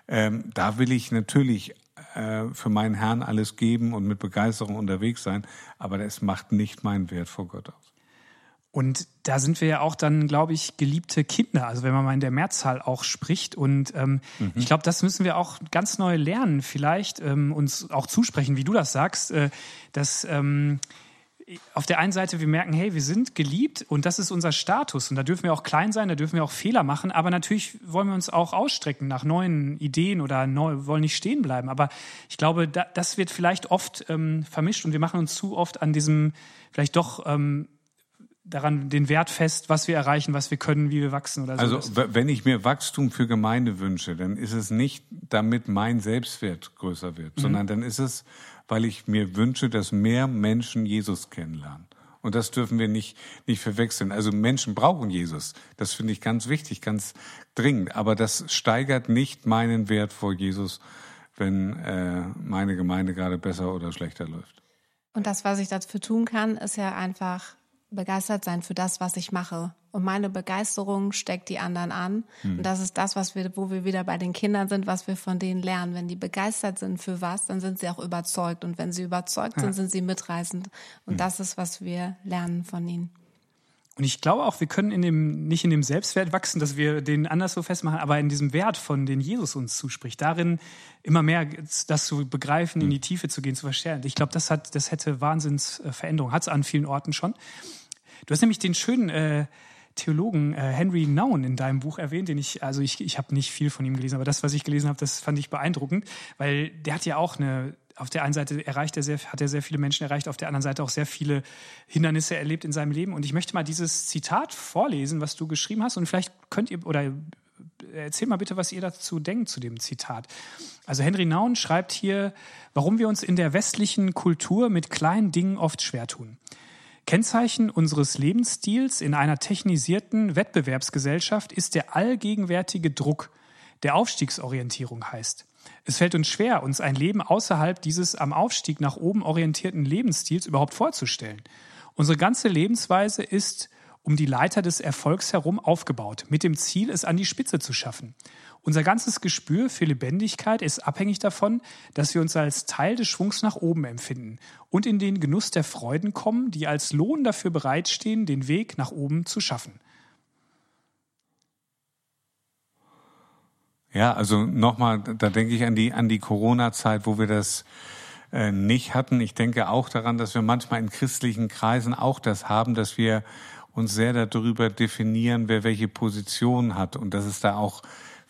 ähm, da will ich natürlich äh, für meinen Herrn alles geben und mit Begeisterung unterwegs sein, aber es macht nicht meinen Wert vor Gott aus. Und da sind wir ja auch dann, glaube ich, geliebte Kinder. Also wenn man mal in der Mehrzahl auch spricht. Und ähm, mhm. ich glaube, das müssen wir auch ganz neu lernen, vielleicht ähm, uns auch zusprechen, wie du das sagst, äh, dass ähm, auf der einen Seite wir merken, hey, wir sind geliebt und das ist unser Status und da dürfen wir auch klein sein, da dürfen wir auch Fehler machen, aber natürlich wollen wir uns auch ausstrecken nach neuen Ideen oder neu, wollen nicht stehen bleiben. Aber ich glaube, da, das wird vielleicht oft ähm, vermischt und wir machen uns zu oft an diesem vielleicht doch ähm, daran den Wert fest, was wir erreichen, was wir können, wie wir wachsen oder so. Also wenn ich mir Wachstum für Gemeinde wünsche, dann ist es nicht, damit mein Selbstwert größer wird, mhm. sondern dann ist es, weil ich mir wünsche, dass mehr Menschen Jesus kennenlernen. Und das dürfen wir nicht, nicht verwechseln. Also Menschen brauchen Jesus. Das finde ich ganz wichtig, ganz dringend. Aber das steigert nicht meinen Wert vor Jesus, wenn äh, meine Gemeinde gerade besser oder schlechter läuft. Und das, was ich dafür tun kann, ist ja einfach begeistert sein für das, was ich mache. Und meine Begeisterung steckt die anderen an. Mhm. Und das ist das, was wir, wo wir wieder bei den Kindern sind, was wir von denen lernen. Wenn die begeistert sind für was, dann sind sie auch überzeugt. Und wenn sie überzeugt ja. sind, sind sie mitreißend. Und mhm. das ist, was wir lernen von ihnen. Und ich glaube auch, wir können in dem, nicht in dem Selbstwert wachsen, dass wir den anders so festmachen, aber in diesem Wert, von den Jesus uns zuspricht, darin immer mehr das zu begreifen, in die Tiefe zu gehen, zu verstärken. Ich glaube, das hat, das hätte Wahnsinnsveränderung, hat es an vielen Orten schon. Du hast nämlich den schönen äh, Theologen äh, Henry Nouwen in deinem Buch erwähnt, den ich, also ich, ich habe nicht viel von ihm gelesen, aber das, was ich gelesen habe, das fand ich beeindruckend, weil der hat ja auch eine, auf der einen Seite erreicht er sehr, hat er sehr viele Menschen erreicht, auf der anderen Seite auch sehr viele Hindernisse erlebt in seinem Leben. Und ich möchte mal dieses Zitat vorlesen, was du geschrieben hast, und vielleicht könnt ihr oder erzähl mal bitte, was ihr dazu denkt zu dem Zitat. Also Henry Nouwen schreibt hier, warum wir uns in der westlichen Kultur mit kleinen Dingen oft schwer tun. Kennzeichen unseres Lebensstils in einer technisierten Wettbewerbsgesellschaft ist der allgegenwärtige Druck, der Aufstiegsorientierung heißt. Es fällt uns schwer, uns ein Leben außerhalb dieses am Aufstieg nach oben orientierten Lebensstils überhaupt vorzustellen. Unsere ganze Lebensweise ist um die Leiter des Erfolgs herum aufgebaut, mit dem Ziel, es an die Spitze zu schaffen. Unser ganzes Gespür für Lebendigkeit ist abhängig davon, dass wir uns als Teil des Schwungs nach oben empfinden und in den Genuss der Freuden kommen, die als Lohn dafür bereitstehen, den Weg nach oben zu schaffen. Ja, also nochmal, da denke ich an die, an die Corona-Zeit, wo wir das äh, nicht hatten. Ich denke auch daran, dass wir manchmal in christlichen Kreisen auch das haben, dass wir uns sehr darüber definieren, wer welche Position hat und dass es da auch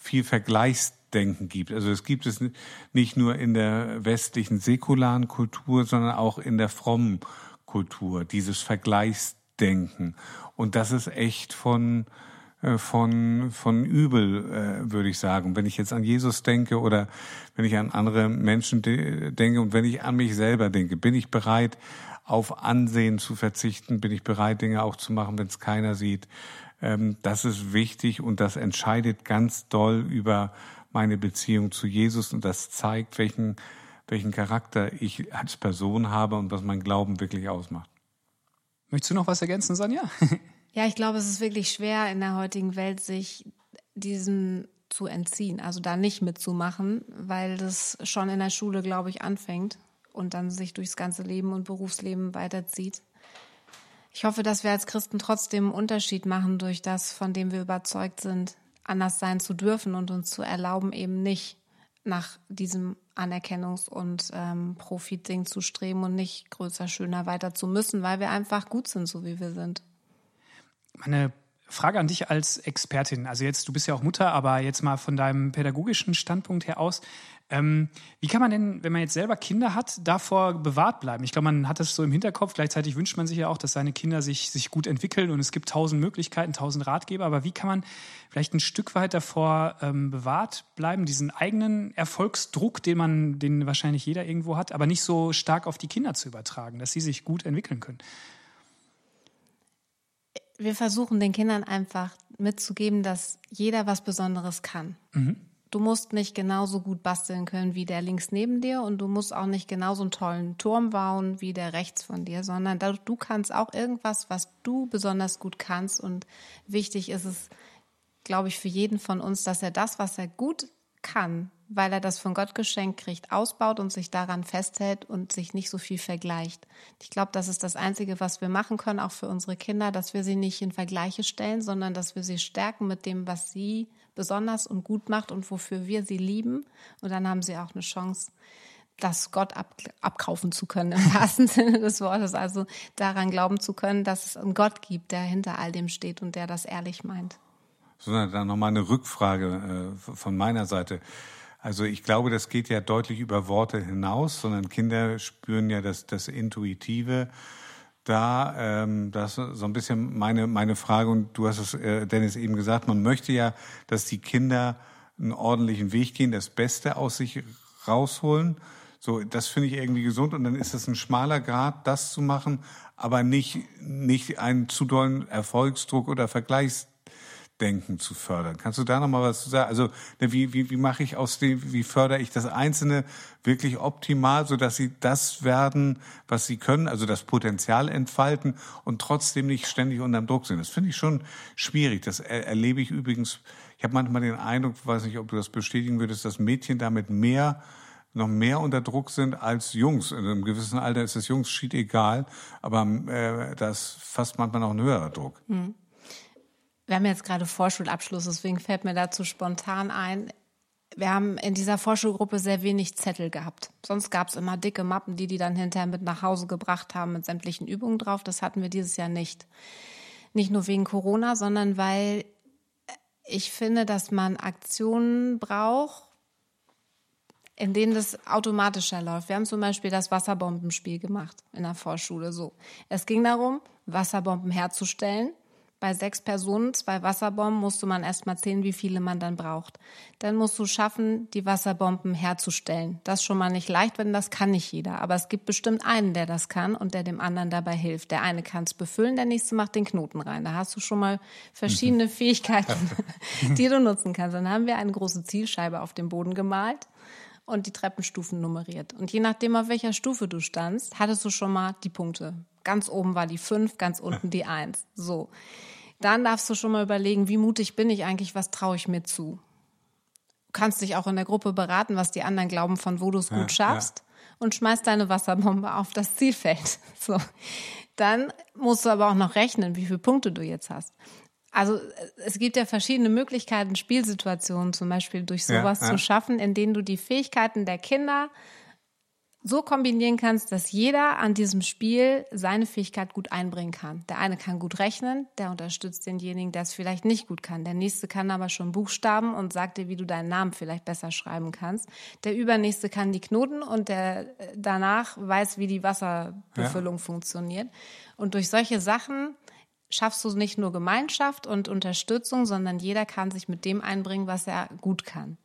viel Vergleichsdenken gibt. Also es gibt es nicht nur in der westlichen säkularen Kultur, sondern auch in der frommen Kultur, dieses Vergleichsdenken. Und das ist echt von, äh, von, von übel, äh, würde ich sagen. Wenn ich jetzt an Jesus denke oder wenn ich an andere Menschen denke und wenn ich an mich selber denke, bin ich bereit, auf Ansehen zu verzichten, bin ich bereit, Dinge auch zu machen, wenn es keiner sieht. Ähm, das ist wichtig und das entscheidet ganz doll über meine Beziehung zu Jesus und das zeigt, welchen, welchen Charakter ich als Person habe und was mein Glauben wirklich ausmacht. Möchtest du noch was ergänzen, Sonja? ja, ich glaube, es ist wirklich schwer in der heutigen Welt, sich diesem zu entziehen, also da nicht mitzumachen, weil das schon in der Schule, glaube ich, anfängt und dann sich durchs ganze Leben und Berufsleben weiterzieht. Ich hoffe, dass wir als Christen trotzdem einen Unterschied machen durch das, von dem wir überzeugt sind, anders sein zu dürfen und uns zu erlauben, eben nicht nach diesem Anerkennungs- und ähm, Profitding zu streben und nicht größer, schöner weiter zu müssen, weil wir einfach gut sind, so wie wir sind. Meine Frage an dich als Expertin. Also jetzt, du bist ja auch Mutter, aber jetzt mal von deinem pädagogischen Standpunkt her aus. Ähm, wie kann man denn, wenn man jetzt selber Kinder hat, davor bewahrt bleiben? Ich glaube, man hat das so im Hinterkopf. Gleichzeitig wünscht man sich ja auch, dass seine Kinder sich, sich gut entwickeln und es gibt tausend Möglichkeiten, tausend Ratgeber. Aber wie kann man vielleicht ein Stück weit davor ähm, bewahrt bleiben, diesen eigenen Erfolgsdruck, den man, den wahrscheinlich jeder irgendwo hat, aber nicht so stark auf die Kinder zu übertragen, dass sie sich gut entwickeln können? Wir versuchen den Kindern einfach mitzugeben, dass jeder was Besonderes kann. Mhm. Du musst nicht genauso gut basteln können wie der links neben dir und du musst auch nicht genauso einen tollen Turm bauen wie der rechts von dir, sondern du kannst auch irgendwas, was du besonders gut kannst. Und wichtig ist es, glaube ich, für jeden von uns, dass er das, was er gut kann, weil er das von Gott geschenkt kriegt, ausbaut und sich daran festhält und sich nicht so viel vergleicht. Ich glaube, das ist das Einzige, was wir machen können, auch für unsere Kinder, dass wir sie nicht in Vergleiche stellen, sondern dass wir sie stärken mit dem, was sie besonders und gut macht und wofür wir sie lieben. Und dann haben sie auch eine Chance, das Gott ab, abkaufen zu können, im wahrsten Sinne des Wortes. Also daran glauben zu können, dass es einen Gott gibt, der hinter all dem steht und der das ehrlich meint. Sondern dann nochmal eine Rückfrage äh, von meiner Seite. Also ich glaube, das geht ja deutlich über Worte hinaus, sondern Kinder spüren ja das, das Intuitive. Da, ähm, das ist so ein bisschen meine, meine Frage, und du hast es, äh, Dennis, eben gesagt, man möchte ja, dass die Kinder einen ordentlichen Weg gehen, das Beste aus sich rausholen. So, das finde ich irgendwie gesund und dann ist es ein schmaler Grad, das zu machen, aber nicht, nicht einen zu dollen Erfolgsdruck oder Vergleichs Denken zu fördern. Kannst du da noch mal was zu sagen? Also ne, wie, wie, wie mache ich aus dem, wie fördere ich das Einzelne wirklich optimal, so dass sie das werden, was sie können, also das Potenzial entfalten und trotzdem nicht ständig unterm Druck sind. Das finde ich schon schwierig. Das er, erlebe ich übrigens. Ich habe manchmal den Eindruck, weiß nicht, ob du das bestätigen würdest, dass Mädchen damit mehr noch mehr unter Druck sind als Jungs. In einem gewissen Alter ist es Jungs schied egal, aber äh, da ist fast manchmal noch ein höherer Druck. Mhm wir haben jetzt gerade Vorschulabschluss, deswegen fällt mir dazu spontan ein. Wir haben in dieser Vorschulgruppe sehr wenig Zettel gehabt. Sonst gab es immer dicke Mappen, die die dann hinterher mit nach Hause gebracht haben mit sämtlichen Übungen drauf. Das hatten wir dieses Jahr nicht. Nicht nur wegen Corona, sondern weil ich finde, dass man Aktionen braucht, in denen das automatischer läuft. Wir haben zum Beispiel das Wasserbombenspiel gemacht in der Vorschule. So, es ging darum, Wasserbomben herzustellen bei sechs Personen, zwei Wasserbomben, musste man erstmal zählen, wie viele man dann braucht. Dann musst du schaffen, die Wasserbomben herzustellen. Das ist schon mal nicht leicht, wenn das kann nicht jeder. Aber es gibt bestimmt einen, der das kann und der dem anderen dabei hilft. Der eine kann es befüllen, der nächste macht den Knoten rein. Da hast du schon mal verschiedene Fähigkeiten, die du nutzen kannst. Dann haben wir eine große Zielscheibe auf dem Boden gemalt und die Treppenstufen nummeriert. Und je nachdem, auf welcher Stufe du standst, hattest du schon mal die Punkte. Ganz oben war die 5, ganz unten die 1. So. Dann darfst du schon mal überlegen, wie mutig bin ich eigentlich, was traue ich mir zu. Du kannst dich auch in der Gruppe beraten, was die anderen glauben, von wo du es gut schaffst ja. und schmeißt deine Wasserbombe auf das Zielfeld. So. Dann musst du aber auch noch rechnen, wie viele Punkte du jetzt hast. Also es gibt ja verschiedene Möglichkeiten, Spielsituationen zum Beispiel durch sowas ja, ja. zu schaffen, in denen du die Fähigkeiten der Kinder so kombinieren kannst, dass jeder an diesem Spiel seine Fähigkeit gut einbringen kann. Der eine kann gut rechnen, der unterstützt denjenigen, der es vielleicht nicht gut kann. Der nächste kann aber schon Buchstaben und sagt dir, wie du deinen Namen vielleicht besser schreiben kannst. Der übernächste kann die Knoten und der danach weiß, wie die Wasserbefüllung ja. funktioniert. Und durch solche Sachen schaffst du nicht nur Gemeinschaft und Unterstützung, sondern jeder kann sich mit dem einbringen, was er gut kann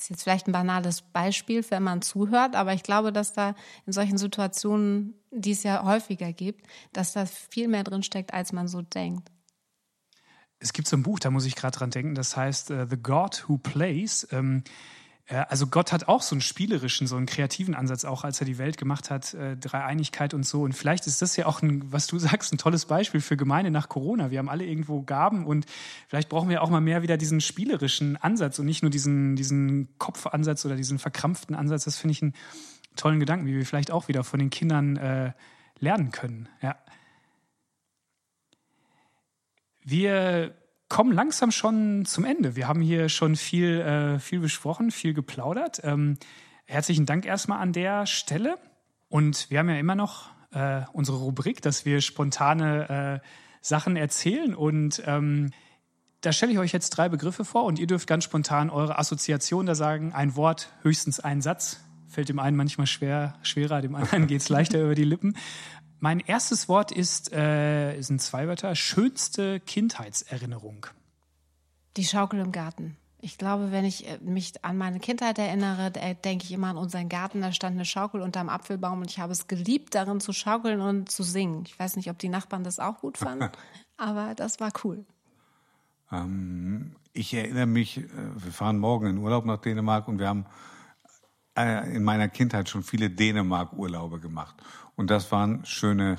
ist jetzt vielleicht ein banales Beispiel, wenn man zuhört, aber ich glaube, dass da in solchen Situationen, die es ja häufiger gibt, dass da viel mehr drin steckt, als man so denkt. Es gibt so ein Buch, da muss ich gerade dran denken, das heißt uh, The God Who Plays. Ähm, äh, also Gott hat auch so einen spielerischen, so einen kreativen Ansatz, auch als er die Welt gemacht hat, äh, Dreieinigkeit und so. Und vielleicht ist das ja auch, ein, was du sagst, ein tolles Beispiel für Gemeinde nach Corona. Wir haben alle irgendwo Gaben und vielleicht brauchen wir auch mal mehr wieder diesen spielerischen Ansatz und nicht nur diesen, diesen Kopfansatz oder diesen verkrampften Ansatz. Das finde ich einen tollen Gedanken, wie wir vielleicht auch wieder von den Kindern äh, lernen können. Ja. Wir kommen langsam schon zum Ende. Wir haben hier schon viel, äh, viel besprochen, viel geplaudert. Ähm, herzlichen Dank erstmal an der Stelle. Und wir haben ja immer noch äh, unsere Rubrik, dass wir spontane äh, Sachen erzählen. Und ähm, da stelle ich euch jetzt drei Begriffe vor und ihr dürft ganz spontan eure Assoziation da sagen. Ein Wort, höchstens ein Satz. Fällt dem einen manchmal schwer, schwerer, dem anderen geht es leichter über die Lippen. Mein erstes Wort ist, äh, sind zwei Wörter, schönste Kindheitserinnerung. Die Schaukel im Garten. Ich glaube, wenn ich äh, mich an meine Kindheit erinnere, denke ich immer an unseren Garten. Da stand eine Schaukel unterm Apfelbaum und ich habe es geliebt, darin zu schaukeln und zu singen. Ich weiß nicht, ob die Nachbarn das auch gut fanden, aber das war cool. Ähm, ich erinnere mich, äh, wir fahren morgen in Urlaub nach Dänemark und wir haben äh, in meiner Kindheit schon viele Dänemark-Urlaube gemacht. Und das waren schöne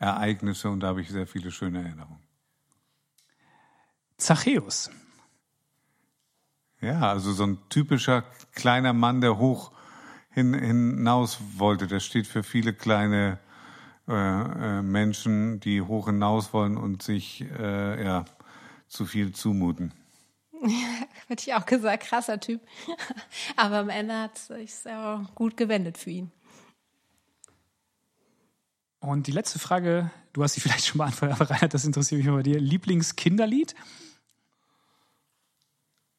Ereignisse und da habe ich sehr viele schöne Erinnerungen. Zachäus. Ja, also so ein typischer kleiner Mann, der hoch hin, hinaus wollte. Das steht für viele kleine äh, äh, Menschen, die hoch hinaus wollen und sich äh, ja zu viel zumuten. Ja, hätte ich auch gesagt, krasser Typ. Aber am Ende hat es sich sehr gut gewendet für ihn. Und die letzte Frage, du hast sie vielleicht schon beantwortet, aber Reinhard, das interessiert mich mal bei dir. Lieblingskinderlied?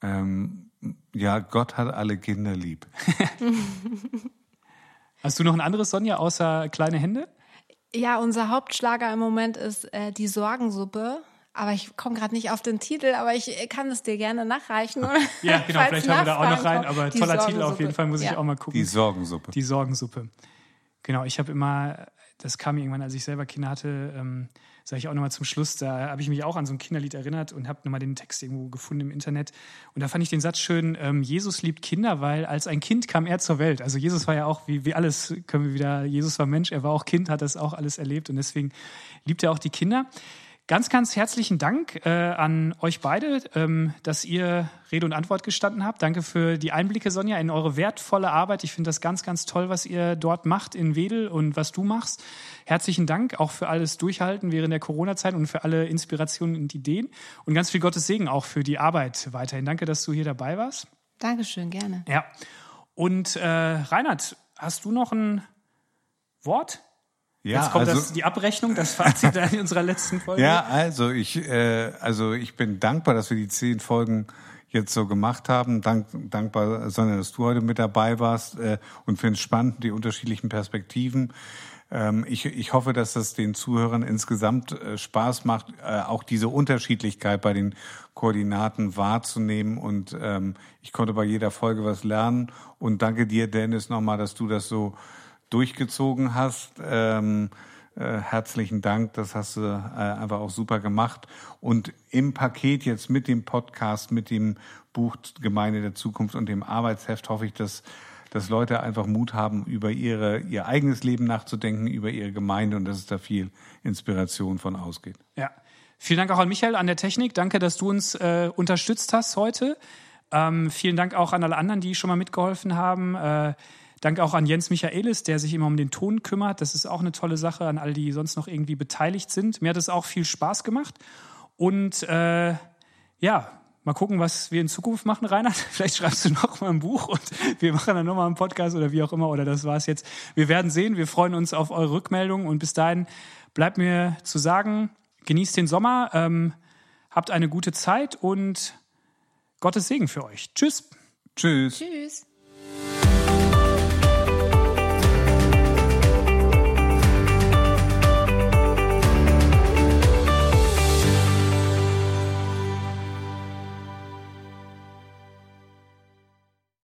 Ähm, ja, Gott hat alle Kinder lieb. Hast du noch ein anderes, Sonja, außer kleine Hände? Ja, unser Hauptschlager im Moment ist äh, die Sorgensuppe. Aber ich komme gerade nicht auf den Titel, aber ich kann es dir gerne nachreichen. Ja, genau, vielleicht haben wir da auch noch rein, aber toller Titel auf jeden Fall, muss ja. ich auch mal gucken. Die Sorgensuppe. Die Sorgensuppe. Genau, ich habe immer, das kam irgendwann, als ich selber Kinder hatte, ähm, sage ich auch nochmal zum Schluss, da habe ich mich auch an so ein Kinderlied erinnert und habe nochmal den Text irgendwo gefunden im Internet. Und da fand ich den Satz schön, ähm, Jesus liebt Kinder, weil als ein Kind kam er zur Welt. Also Jesus war ja auch, wie, wie alles können wir wieder, Jesus war Mensch, er war auch Kind, hat das auch alles erlebt und deswegen liebt er auch die Kinder. Ganz, ganz herzlichen Dank äh, an euch beide, ähm, dass ihr Rede und Antwort gestanden habt. Danke für die Einblicke, Sonja, in eure wertvolle Arbeit. Ich finde das ganz, ganz toll, was ihr dort macht in Wedel und was du machst. Herzlichen Dank auch für alles Durchhalten während der Corona-Zeit und für alle Inspirationen und Ideen. Und ganz viel Gottes Segen auch für die Arbeit weiterhin. Danke, dass du hier dabei warst. Dankeschön, gerne. Ja. Und äh, Reinhard, hast du noch ein Wort? Ja, Jetzt kommt also, das, die Abrechnung, das Fazit in unserer letzten Folge. Ja, also ich, äh, also ich bin dankbar, dass wir die zehn Folgen jetzt so gemacht haben. Dank, dankbar, Sonja, dass du heute mit dabei warst äh, und finde es spannend, die unterschiedlichen Perspektiven. Ähm, ich, ich hoffe, dass das den Zuhörern insgesamt äh, Spaß macht, äh, auch diese Unterschiedlichkeit bei den Koordinaten wahrzunehmen. Und ähm, ich konnte bei jeder Folge was lernen. Und danke dir, Dennis, nochmal, dass du das so durchgezogen hast. Ähm, äh, herzlichen Dank, das hast du äh, einfach auch super gemacht. Und im Paket jetzt mit dem Podcast, mit dem Buch Gemeinde der Zukunft und dem Arbeitsheft hoffe ich, dass, dass Leute einfach Mut haben, über ihre, ihr eigenes Leben nachzudenken, über ihre Gemeinde und dass es da viel Inspiration von ausgeht. Ja. Vielen Dank auch an Michael an der Technik. Danke, dass du uns äh, unterstützt hast heute. Ähm, vielen Dank auch an alle anderen, die schon mal mitgeholfen haben. Äh, Danke auch an Jens Michaelis, der sich immer um den Ton kümmert. Das ist auch eine tolle Sache an all die sonst noch irgendwie beteiligt sind. Mir hat es auch viel Spaß gemacht. Und äh, ja, mal gucken, was wir in Zukunft machen, Reinhard. Vielleicht schreibst du noch mal ein Buch und wir machen dann noch mal einen Podcast oder wie auch immer. Oder das war's jetzt. Wir werden sehen. Wir freuen uns auf eure Rückmeldungen. Und bis dahin bleibt mir zu sagen, genießt den Sommer, ähm, habt eine gute Zeit und Gottes Segen für euch. Tschüss. Tschüss. Tschüss.